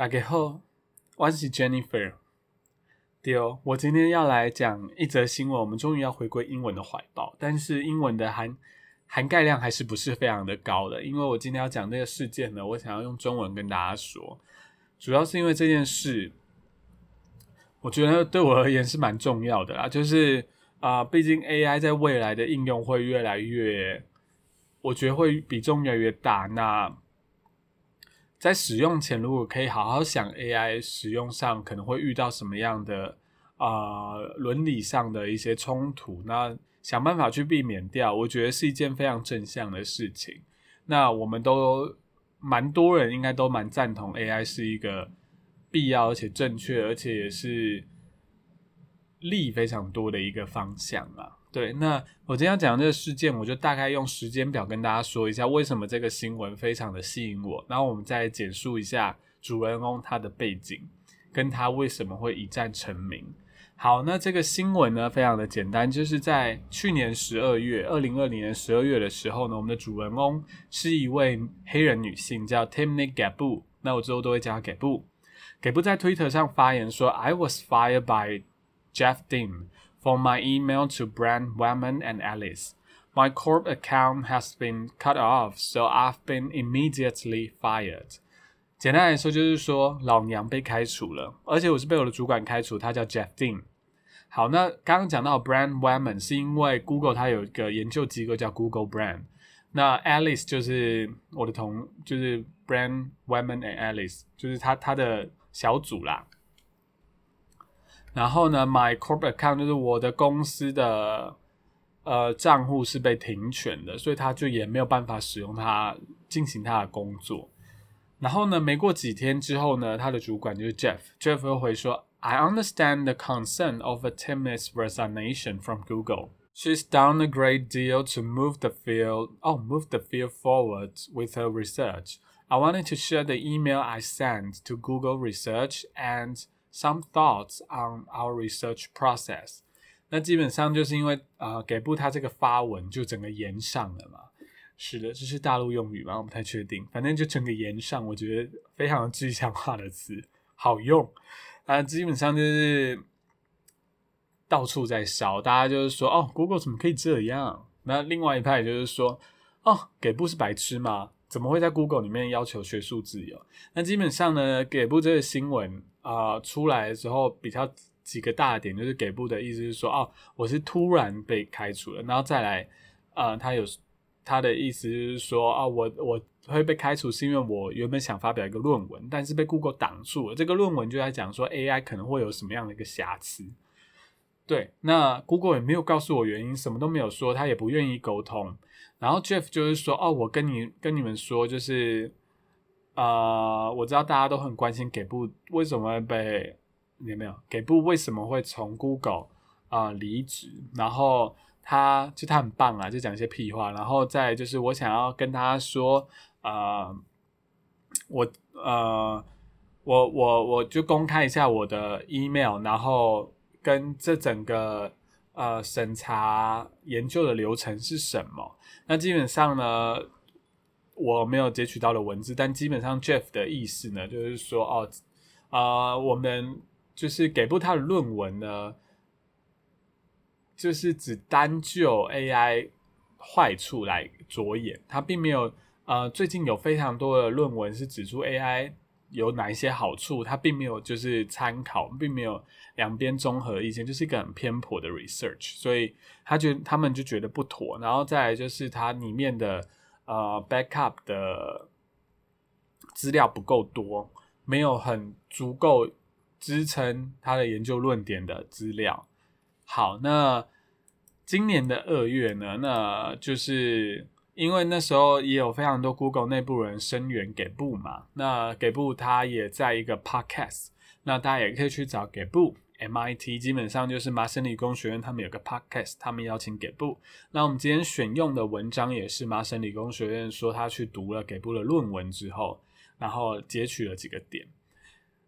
大家好，我是 Jennifer。对哦，我今天要来讲一则新闻。我们终于要回归英文的怀抱，但是英文的含含盖量还是不是非常的高的。因为我今天要讲这个事件呢，我想要用中文跟大家说，主要是因为这件事，我觉得对我而言是蛮重要的啦。就是啊，毕竟 AI 在未来的应用会越来越，我觉得会比重越来越大。那在使用前，如果可以好好想 AI 使用上可能会遇到什么样的啊伦理上的一些冲突，那想办法去避免掉，我觉得是一件非常正向的事情。那我们都蛮多人应该都蛮赞同 AI 是一个必要而且正确，而且也是力非常多的一个方向啊。对，那我今天要讲这个事件，我就大概用时间表跟大家说一下为什么这个新闻非常的吸引我，然后我们再简述一下主人公他的背景，跟他为什么会一战成名。好，那这个新闻呢非常的简单，就是在去年十二月，二零二零年十二月的时候呢，我们的主人公是一位黑人女性，叫 Timney Gabu，那我之后都会叫她 Gabu。Gabu 在 Twitter 上发言说：“I was fired by Jeff Dean。” For my email to Brand, Wayman, and Alice, my corp account has been cut off, so I've been immediately fired. 简单来说就是说，老娘被开除了，而且我是被我的主管开除，他叫 Jeff Dean。好，那刚刚讲到 Brand Wayman 是因为 Google 它有一个研究机构叫 Google Brand，那 Alice 就是我的同，就是 Brand Wayman and Alice，就是他他的小组啦。 然后呢，my corporate account 就是我的公司的呃账户是被停权的，所以他就也没有办法使用它进行他的工作。然后呢，没过几天之后呢，他的主管就是 Jeff，Jeff 又回说，I understand the concern of a Tim's resignation from Google. She's done a great deal to move the field, oh, move the field forward with her research. I wanted to share the email I sent to Google Research and Some thoughts on our research process。那基本上就是因为啊，给部他这个发文就整个延上了嘛。是的，这是大陆用语吗？我不太确定。反正就整个延上，我觉得非常具象化的词，好用。啊，基本上就是到处在烧，大家就是说，哦，Google 怎么可以这样？那另外一派就是说，哦，给部是白痴吗？怎么会在 Google 里面要求学术自由？那基本上呢，给部这个新闻啊出来的时候，比较几个大点，就是给部的意思是说，哦，我是突然被开除了，然后再来，啊，他有他的意思就是说，啊，我我会被开除是因为我原本想发表一个论文，但是被 Google 挡住了。这个论文就在讲说 AI 可能会有什么样的一个瑕疵。对，那 Google 也没有告诉我原因，什么都没有说，他也不愿意沟通。然后 Jeff 就是说，哦，我跟你跟你们说，就是，呃，我知道大家都很关心给部为什么会被有没有给部为什么会从 Google 啊离职，然后他就他很棒啊，就讲一些屁话，然后再就是我想要跟他说，呃，我呃，我我我就公开一下我的 email，然后跟这整个。呃，审查研究的流程是什么？那基本上呢，我没有截取到的文字，但基本上 Jeff 的意思呢，就是说，哦，啊，我们就是给部他的论文呢，就是只单就 AI 坏处来着眼，他并没有，呃，最近有非常多的论文是指出 AI。有哪一些好处？他并没有就是参考，并没有两边综合意见，就是一个很偏颇的 research，所以他觉他们就觉得不妥。然后再来就是它里面的呃 backup 的资料不够多，没有很足够支撑他的研究论点的资料。好，那今年的二月呢，那就是。因为那时候也有非常多 Google 内部人声援给布嘛，那给布他也在一个 Podcast，那大家也可以去找给布 MIT，基本上就是麻省理工学院他们有个 Podcast，他们邀请给布。那我们今天选用的文章也是麻省理工学院说他去读了给布的论文之后，然后截取了几个点。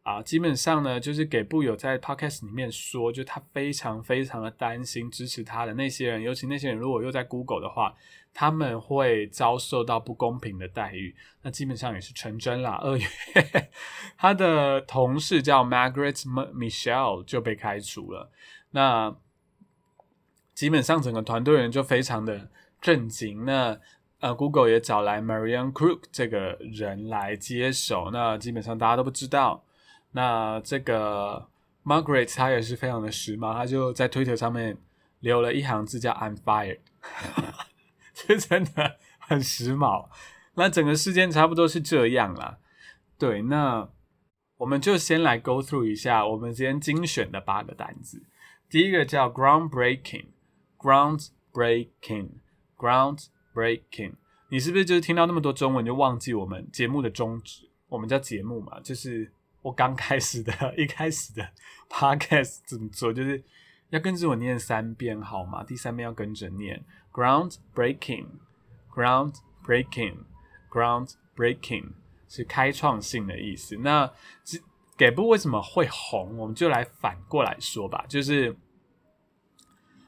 啊，基本上呢，就是给布有在 podcast 里面说，就他非常非常的担心支持他的那些人，尤其那些人如果又在 Google 的话，他们会遭受到不公平的待遇。那基本上也是成真啦。二月，他的同事叫 Margaret Michelle 就被开除了。那基本上整个团队人就非常的震惊。那呃，Google 也找来 Marian Crook 这个人来接手。那基本上大家都不知道。那这个 Margaret 她也是非常的时髦，她就在 Twitter 上面留了一行字叫 "I'm fired"，这真的很时髦。那整个事件差不多是这样啦。对，那我们就先来 go through 一下我们今天精选的八个单子。第一个叫 groundbreaking，groundbreaking，groundbreaking。你是不是就是听到那么多中文就忘记我们节目的宗旨？我们叫节目嘛，就是。我刚开始的 一开始的 podcast 怎么做？就是要跟着我念三遍，好吗？第三遍要跟着念 ground breaking ground breaking ground breaking 是开创性的意思。那给不为什么会红？我们就来反过来说吧，就是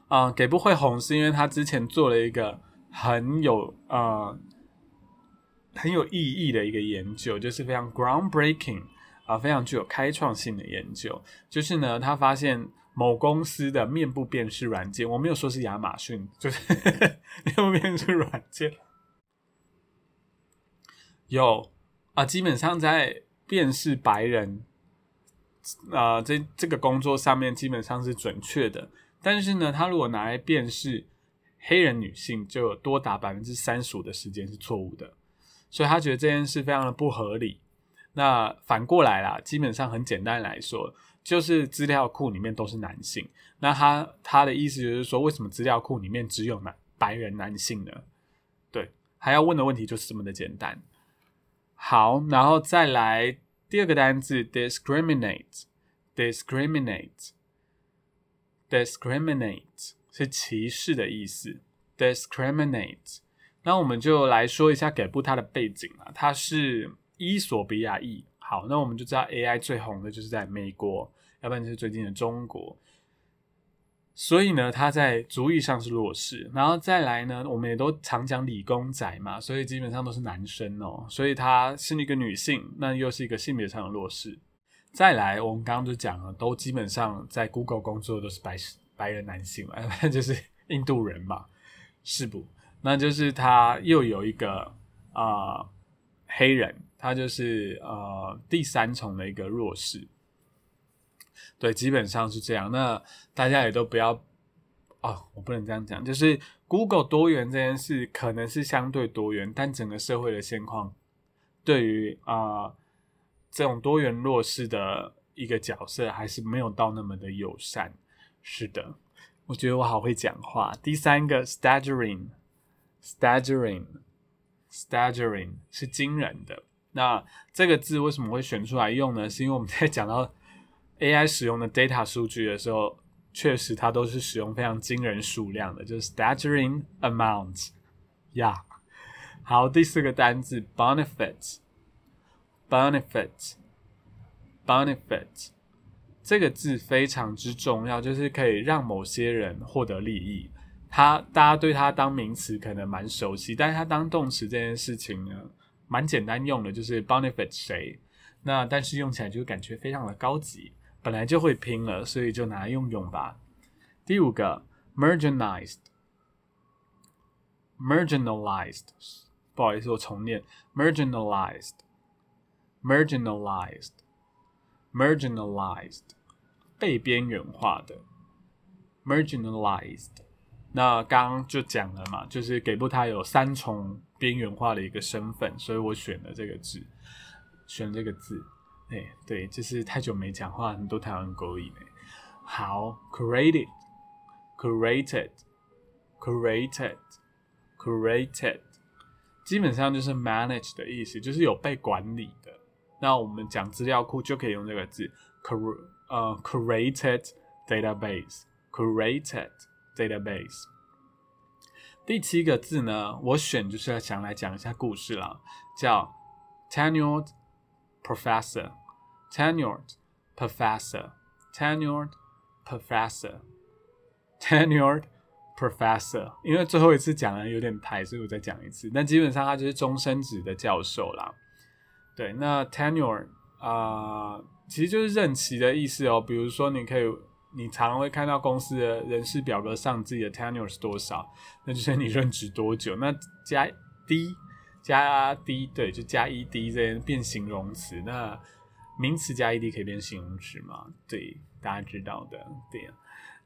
啊，给不会红是因为他之前做了一个很有呃很有意义的一个研究，就是非常 groundbreaking。啊，非常具有开创性的研究，就是呢，他发现某公司的面部辨识软件，我没有说是亚马逊，就是 面部辨识软件。有啊，基本上在辨识白人啊这这个工作上面基本上是准确的，但是呢，他如果拿来辨识黑人女性，就有多达百分之三十五的时间是错误的，所以他觉得这件事非常的不合理。那反过来啦，基本上很简单来说，就是资料库里面都是男性。那他他的意思就是说，为什么资料库里面只有男白人男性呢？对，还要问的问题就是这么的简单。好，然后再来第二个单字，discriminate，discriminate，discriminate 是歧视的意思。discriminate，那我们就来说一下给布它的背景啊，它是。伊索比亚裔，好，那我们就知道 AI 最红的就是在美国，要不然就是最近的中国。所以呢，他在族裔上是弱势，然后再来呢，我们也都常讲理工仔嘛，所以基本上都是男生哦，所以他是一个女性，那又是一个性别上的弱势。再来，我们刚刚就讲了，都基本上在 Google 工作都是白白人男性嘛，就是印度人嘛，是不？那就是他又有一个啊黑人。他就是呃第三重的一个弱势，对，基本上是这样。那大家也都不要哦，我不能这样讲，就是 Google 多元这件事可能是相对多元，但整个社会的现况对于啊这种多元弱势的一个角色还是没有到那么的友善。是的，我觉得我好会讲话。第三个 staggering，staggering，staggering 是惊人的。那这个字为什么会选出来用呢？是因为我们在 讲到 AI 使用的 data 数据的时候，确实它都是使用非常惊人数量的，就是 staggering amount，呀。好，第四个单字 benefit，benefit，benefit，这个字非常之重要，就是可以让某些人获得利益。它大家对它当名词可能蛮熟悉，但是它当动词这件事情呢？蛮简单用的，就是 benefit 谁，那但是用起来就感觉非常的高级，本来就会拼了，所以就拿来用用吧。第五个 marginalized，marginalized，不好意思，我重念 marginalized，marginalized，marginalized，被边缘化的 marginalized。那刚刚就讲了嘛，就是给不他有三重。边缘化的一个身份，所以我选了这个字，选这个字，哎，对，就是太久没讲话，很多台湾狗语呢。好，created，created，created，created，基本上就是 manage 的意思，就是有被管理的。那我们讲资料库就可以用这个字，cre 呃 created database，created database。第七个字呢，我选就是想来讲一下故事了，叫 tenured professor。tenured professor, tenured professor, tenured professor。因为最后一次讲的有点台，所以我再讲一次。那基本上他就是终身职的教授啦。对，那 tenure 啊，其实就是任期的意思哦。比如说，你可以。你常常会看到公司的人事表格上自己的 tenure 是多少，那就是你任职多久。那加 d 加 d 对，就加 ed 这些变形容词。那名词加 ed 可以变形容词吗？对，大家知道的。对，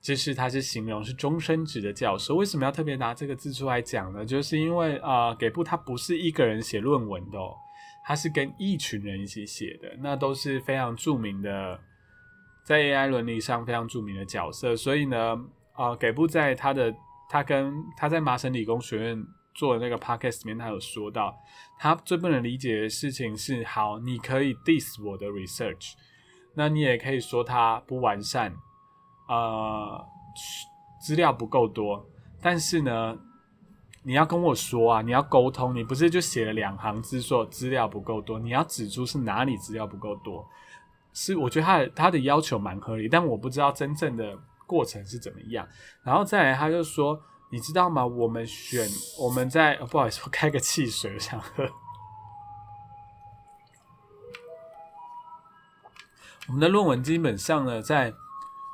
就是它是形容是终身职的教授。为什么要特别拿这个字出来讲呢？就是因为啊，给布他不是一个人写论文的，他是跟一群人一起写的，那都是非常著名的。在 AI 伦理上非常著名的角色，所以呢，啊，给布在他的他跟他在麻省理工学院做的那个 podcast 里面，他有说到，他最不能理解的事情是，好，你可以 diss 我的 research，那你也可以说它不完善，呃，资料不够多，但是呢，你要跟我说啊，你要沟通，你不是就写了两行字说资料不够多，你要指出是哪里资料不够多。是，我觉得他的他的要求蛮合理，但我不知道真正的过程是怎么样。然后再来，他就说：“你知道吗？我们选我们在不好意思，我开个汽水，我想喝。我们的论文基本上呢，在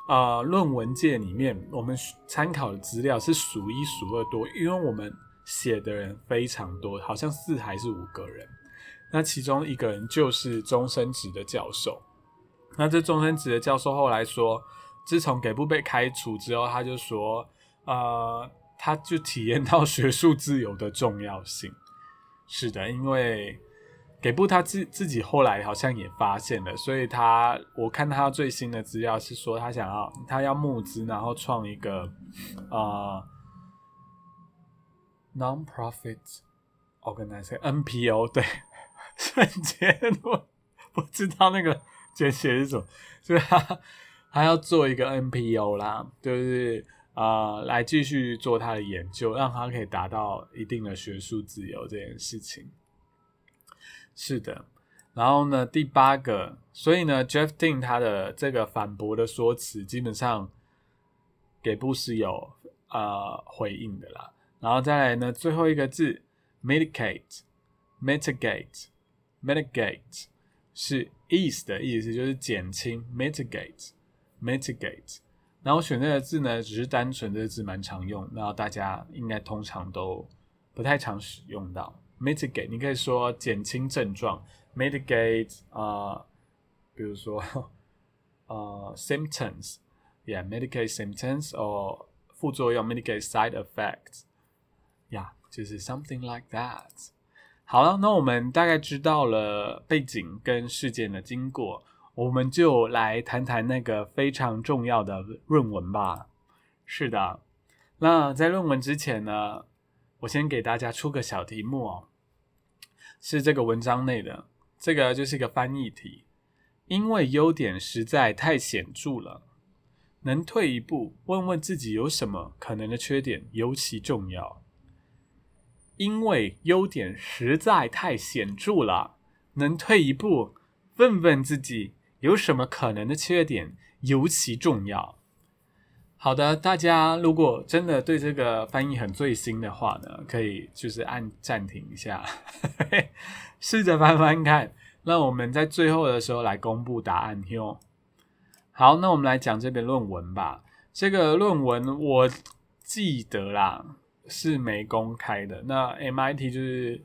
呃论文界里面，我们参考的资料是数一数二多，因为我们写的人非常多，好像四还是五个人。那其中一个人就是终身职的教授。”那这终身职的教授后来说，自从给布被开除之后，他就说，呃，他就体验到学术自由的重要性。是的，因为给布他自自己后来好像也发现了，所以他我看他最新的资料是说，他想要他要募资，然后创一个呃 non-profit organization（NPO）。对，瞬间我不知道那个。简写是什么？所以他他要做一个 NPO 啦，就是啊，来继续做他的研究，让他可以达到一定的学术自由这件事情。是的，然后呢，第八个，所以呢，Jeff Dean 他的这个反驳的说辞，基本上给布什有呃回应的啦。然后再来呢，最后一个字，mitigate，mitigate，mitigate。是 ease 的意思，就是减轻 mitigate，mitigate。然后选这个字呢，只是单纯这个字蛮常用，那大家应该通常都不太常使用到 mitigate。你可以说减轻症状，mitigate 啊，比如说呃 symptoms，yeah，mitigate symptoms or 副作用，mitigate side effects，yeah，就是 something like that。好了，那我们大概知道了背景跟事件的经过，我们就来谈谈那个非常重要的论文吧。是的，那在论文之前呢，我先给大家出个小题目哦，是这个文章内的，这个就是一个翻译题，因为优点实在太显著了，能退一步问问自己有什么可能的缺点尤其重要。因为优点实在太显著了，能退一步问问自己有什么可能的缺点尤其重要。好的，大家如果真的对这个翻译很最新的话呢，可以就是按暂停一下，试着翻翻看。那我们在最后的时候来公布答案哟。好，那我们来讲这篇论文吧。这个论文我记得啦。是没公开的。那 MIT 就是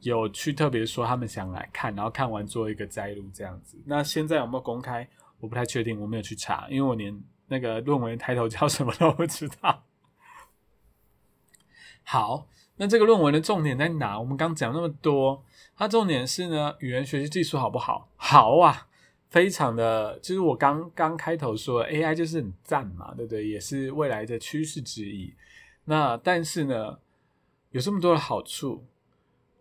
有去特别说他们想来看，然后看完做一个摘录这样子。那现在有没有公开？我不太确定，我没有去查，因为我连那个论文抬头叫什么都不知道。好，那这个论文的重点在哪？我们刚讲那么多，它重点是呢，语言学习技术好不好？好啊，非常的，就是我刚刚开头说 AI 就是很赞嘛，对不对？也是未来的趋势之一。那但是呢，有这么多的好处。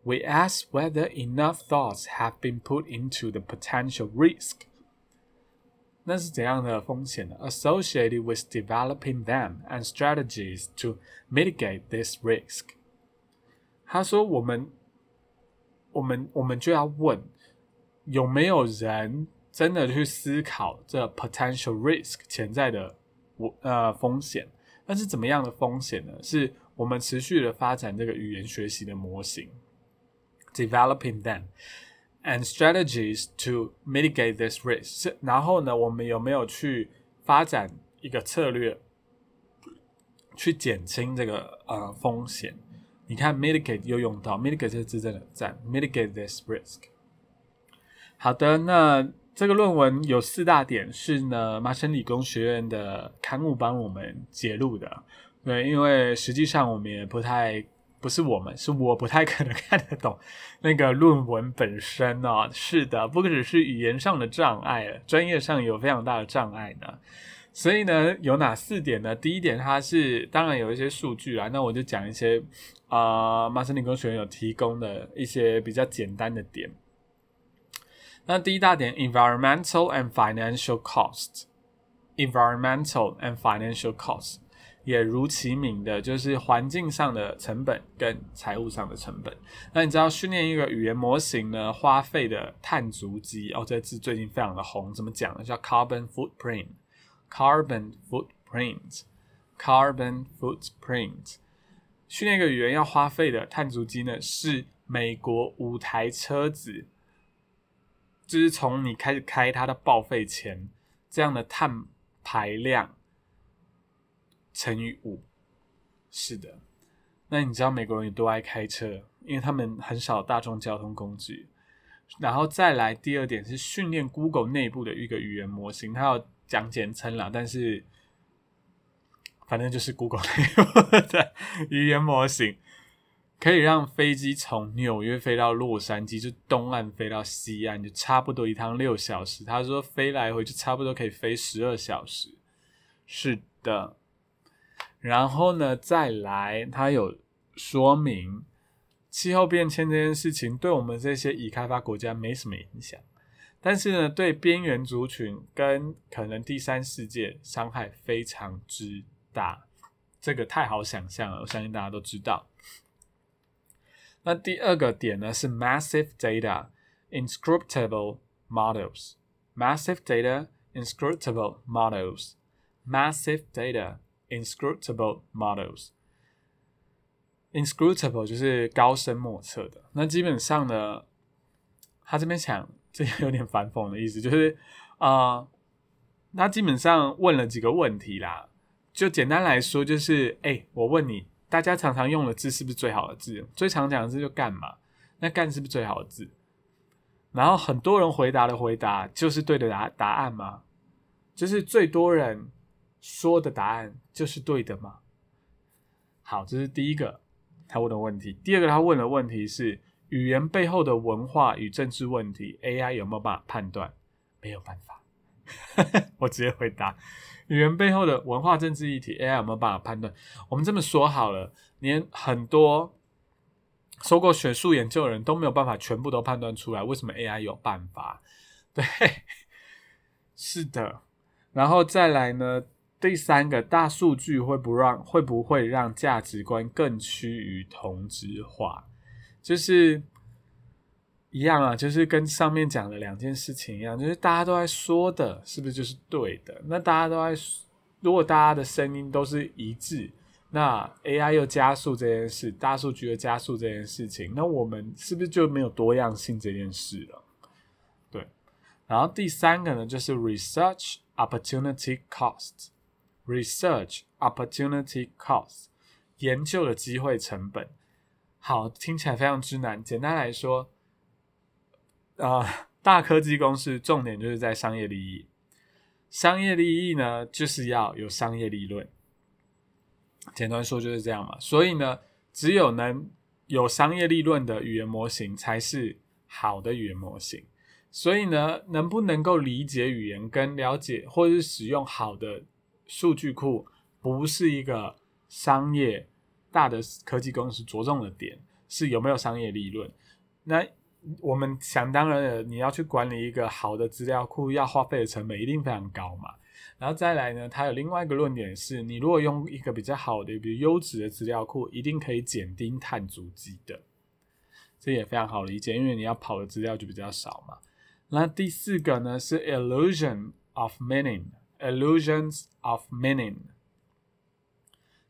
We ask whether enough thoughts have been put into the potential risk。那是怎样的风险呢？Associated with developing them and strategies to mitigate this risk。他说：“我们，我们，我们就要问，有没有人 真的去思考这 potential risk 潜在的我呃风险。 那是怎么样的风险呢？是我们持续的发展这个语言学习的模型，developing them and strategies to mitigate this risk。然后呢，我们有没有去发展一个策略，去减轻这个呃风险？你看 mitigate 又用到 mitigate 这个字真的赞，mitigate this risk。好的，那这个论文有四大点是呢，麻省理工学院的刊物帮我们揭露的。对，因为实际上我们也不太，不是我们，是我不太可能看得懂 那个论文本身哦。是的，不只是语言上的障碍，专业上有非常大的障碍呢。所以呢，有哪四点呢？第一点，它是当然有一些数据啊，那我就讲一些啊，麻省理工学院有提供的一些比较简单的点。那第一大点，environmental and financial cost，environmental and financial cost，也如其名的，就是环境上的成本跟财务上的成本。那你知道训练一个语言模型呢，花费的碳足迹哦，这字最近非常的红，怎么讲呢？叫 carbon footprint。Carbon footprint, carbon footprint。训练一个语言要花费的碳足迹呢，是美国五台车子，就是从你开始开它的报废前，这样的碳排量乘以五。是的，那你知道美国人有多爱开车？因为他们很少大众交通工具。然后再来第二点是训练 Google 内部的一个语言模型，它要。讲简称了，但是反正就是 Google 的语言模型，可以让飞机从纽约飞到洛杉矶，就东岸飞到西岸，就差不多一趟六小时。他说飞来回就差不多可以飞十二小时。是的，然后呢，再来，他有说明气候变迁这件事情对我们这些已开发国家没什么影响。但是呢，对边缘族群跟可能第三世界伤害非常之大，这个太好想象了，我相信大家都知道。那第二个点呢是 massive data inscrutable models，massive data inscrutable models，massive data inscrutable models，inscrutable 就是高深莫测的。那基本上呢，他这边想。这有点反讽的意思，就是啊，他基本上问了几个问题啦。就简单来说，就是哎，我问你，大家常常用的字是不是最好的字？最常讲的字就干嘛？那干是不是最好的字？然后很多人回答的回答就是对的答答案吗？就是最多人说的答案就是对的吗？好，这是第一个他问的问题。第二个他问的问题是。语言背后的文化与政治问题，AI 有没有办法判断？没有办法。我直接回答：语言背后的文化政治议题，AI 有没有办法判断？我们这么说好了，连很多受过学术研究的人都没有办法全部都判断出来，为什么 AI 有办法？对，是的。然后再来呢？第三个大数据会不让会不会让价值观更趋于同质化？就是一样啊，就是跟上面讲的两件事情一样，就是大家都在说的，是不是就是对的？那大家都在，如果大家的声音都是一致，那 AI 又加速这件事，大数据又加速这件事情，那我们是不是就没有多样性这件事了？对。然后第三个呢，就是 research opportunity cost，research opportunity cost，研究的机会成本。好，听起来非常之难。简单来说，啊，大科技公司重点就是在商业利益。商业利益呢，就是要有商业利润。简单说就是这样嘛。所以呢，只有能有商业利润的语言模型才是好的语言模型。所以呢，能不能够理解语言跟了解或者是使用好的数据库，不是一个商业。大的科技公司着重的点是有没有商业利润。那我们想当然的，你要去管理一个好的资料库，要花费的成本一定非常高嘛。然后再来呢，它有另外一个论点是，你如果用一个比较好的、比如优质的资料库，一定可以减低碳足迹的。这也非常好理解，因为你要跑的资料就比较少嘛。那第四个呢是 illusion of meaning，illusions of meaning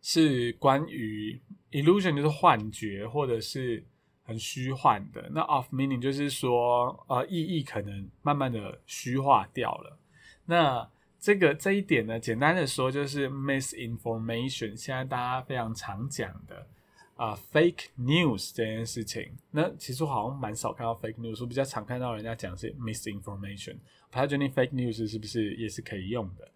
是关于 illusion 就是幻觉或者是很虚幻的，那 of meaning 就是说呃意义可能慢慢的虚化掉了。那这个这一点呢，简单的说就是 misinformation，现在大家非常常讲的。啊，fake news 这件事情，那其实我好像蛮少看到 fake news，我比较常看到人家讲是 misinformation。不太确定 fake news 是不是也是可以用的。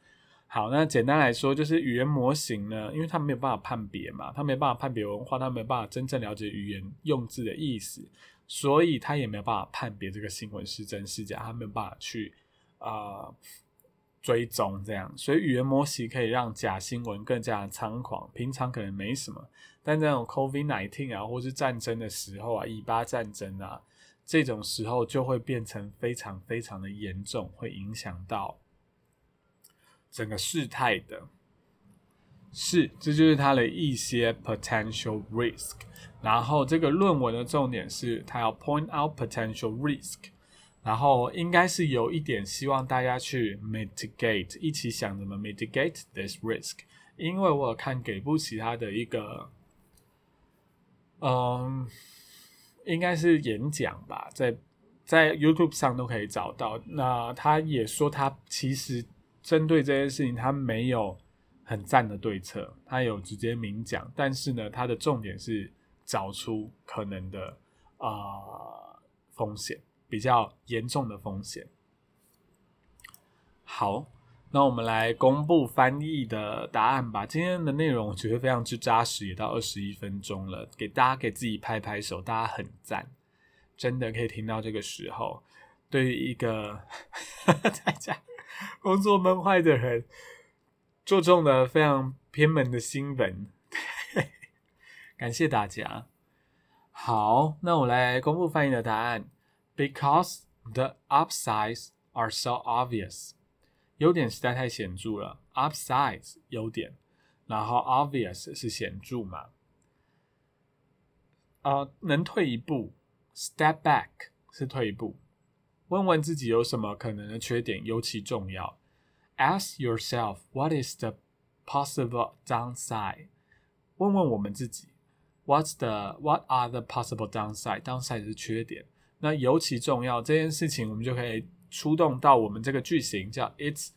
好，那简单来说，就是语言模型呢，因为它没有办法判别嘛，它没办法判别文化，它没有办法真正了解语言用字的意思，所以它也没有办法判别这个新闻是真是假，它没有办法去啊。追踪这样，所以语言模型可以让假新闻更加猖狂。平常可能没什么，但这种 COVID nineteen 啊，或是战争的时候啊，以巴战争啊，这种时候就会变成非常非常的严重，会影响到整个事态的。是，这就是它的一些 potential risk。然后这个论文的重点是，它要 point out potential risk。然后应该是有一点希望大家去 mitigate，一起想怎么 mitigate this risk。因为我有看给不起他的一个，嗯，应该是演讲吧，在在 YouTube 上都可以找到。那他也说他其实针对这件事情，他没有很赞的对策，他有直接明讲，但是呢，他的重点是找出可能的啊风险。比较严重的风险。好，那我们来公布翻译的答案吧。今天的内容我觉得非常之扎实，也到二十一分钟了，给大家给自己拍拍手，大家很赞，真的可以听到这个时候，对于一个 大家工作闷坏的人，注重了非常偏门的新闻，感谢大家。好，那我来公布翻译的答案。Because the upsides are so obvious，优点实在太显著了。Upsides 优点，然后 obvious 是显著嘛？呃，能退一步，step back 是退一步。问问自己有什么可能的缺点尤其重要。Ask yourself what is the possible downside？问问我们自己，What's the what are the possible downside？downside 是缺点。那尤其重要这件事情，我们就可以出动到我们这个句型，叫 "It's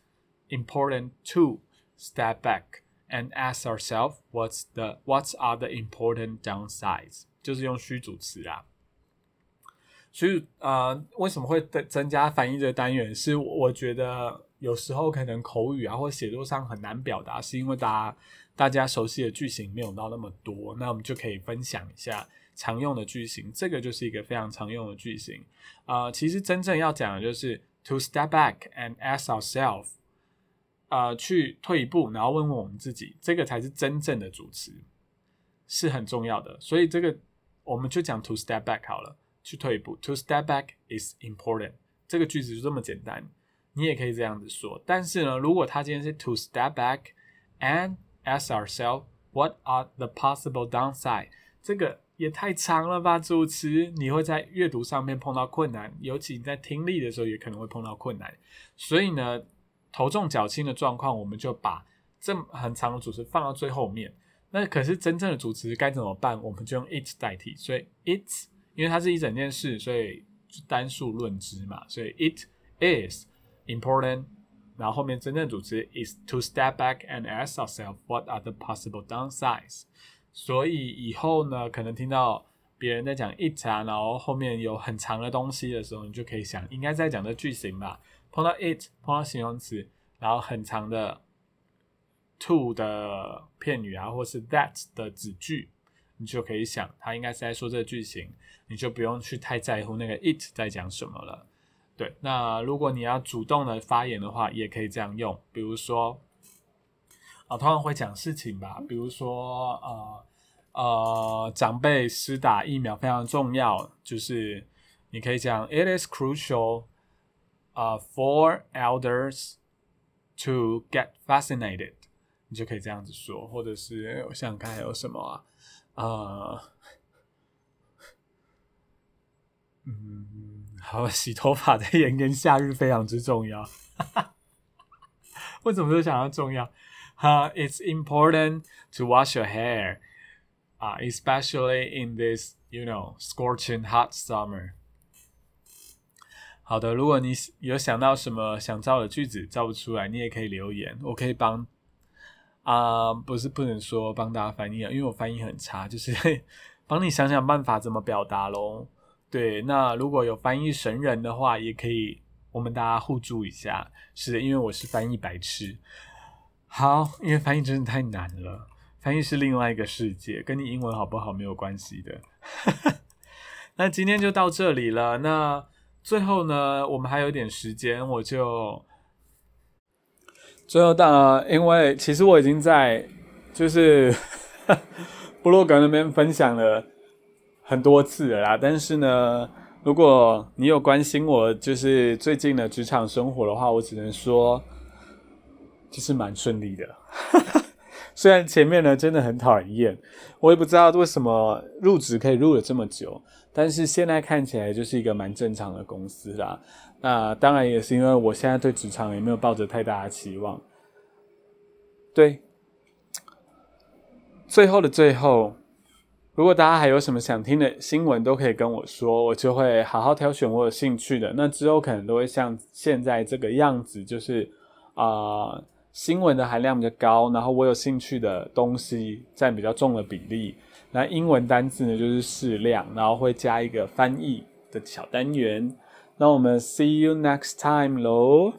important to step back and ask ourselves what's the what's are the important downsides"，就是用虚主词啊。 所以呃，为什么会增增加翻译这个单元？是我觉得有时候可能口语啊或写作上很难表达，是因为大家大家熟悉的句型没有到那么多，那我们就可以分享一下。常用的句型，这个就是一个非常常用的句型啊。其实真正要讲的就是 to step back and ask ourselves，呃，去退一步，然后问问我们自己，这个才是真正的主持，是很重要的。所以这个我们就讲 to step back 好了，去退一步。To step back is important，这个句子就这么简单，你也可以这样子说。但是呢，如果他今天是 to step back and ask ourselves what are the possible downside，这个。也太长了吧，主持你会在阅读上面碰到困难，尤其你在听力的时候也可能会碰到困难。所以呢，头重脚轻的状况，我们就把这么很长的主词放到最后面。那可是真正的主词该怎么办？我们就用 it 代替。所以 it's 因为它是一整件事，所以单数论之嘛。所以 it is important。然后后面真正主词 is to step back and ask ourselves what are the possible downsides。所以以后呢，可能听到别人在讲 it 啊，然后后面有很长的东西的时候，你就可以想，应该在讲的句型吧。碰到 it，碰到形容词，然后很长的 to 的片语啊，或是 that 的子句，你就可以想，他应该是在说这个句型，你就不用去太在乎那个 it 在讲什么了。对，那如果你要主动的发言的话，也可以这样用，比如说。啊，通常会讲事情吧，比如说，呃呃，长辈施打疫苗非常重要，就是你可以讲，It is crucial, uh, for elders to get vaccinated，你就可以这样子说，或者是我想想看还有什么啊，呃，嗯，好，洗头发在炎炎夏日非常之重要。为什么都想要重要？哈，It's important to wash your hair，啊，especially in this you know scorching hot summer。好的，如果你有想到什么想造的句子造不出来，你也可以留言，我可以帮啊，不是不能说帮大家翻译啊，因为我翻译很差，就是 帮你想想办法怎么表达喽。对，那如果有翻译神人的话，也可以我们大家互助一下。是的，因为我是翻译白痴。好，因为翻译真的太难了，翻译是另外一个世界，跟你英文好不好没有关系的。那今天就到这里了，那。最后呢，我们还有点时间，我就最后到，因为其实我已经在就是 布洛格那边分享了很多次了啦。但是呢，如果你有关心我就是最近的职场生活的话，我只能说就是蛮顺利的。虽然前面呢真的很讨人厌，我也不知道为什么入职可以入了这么久。但是现在看起来就是一个蛮正常的公司啦。那当然也是因为我现在对职场也没有抱着太大的期望。对，最后的最后，如果大家还有什么想听的新闻，都可以跟我说，我就会好好挑选我有兴趣的。那之后可能都会像现在这个样子，就是啊，新闻的含量比较高，然后我有兴趣的东西占比较重的比例。那英文单字呢，就是适量，然后会加一个翻译的小单元。那我们 see you next time 喽。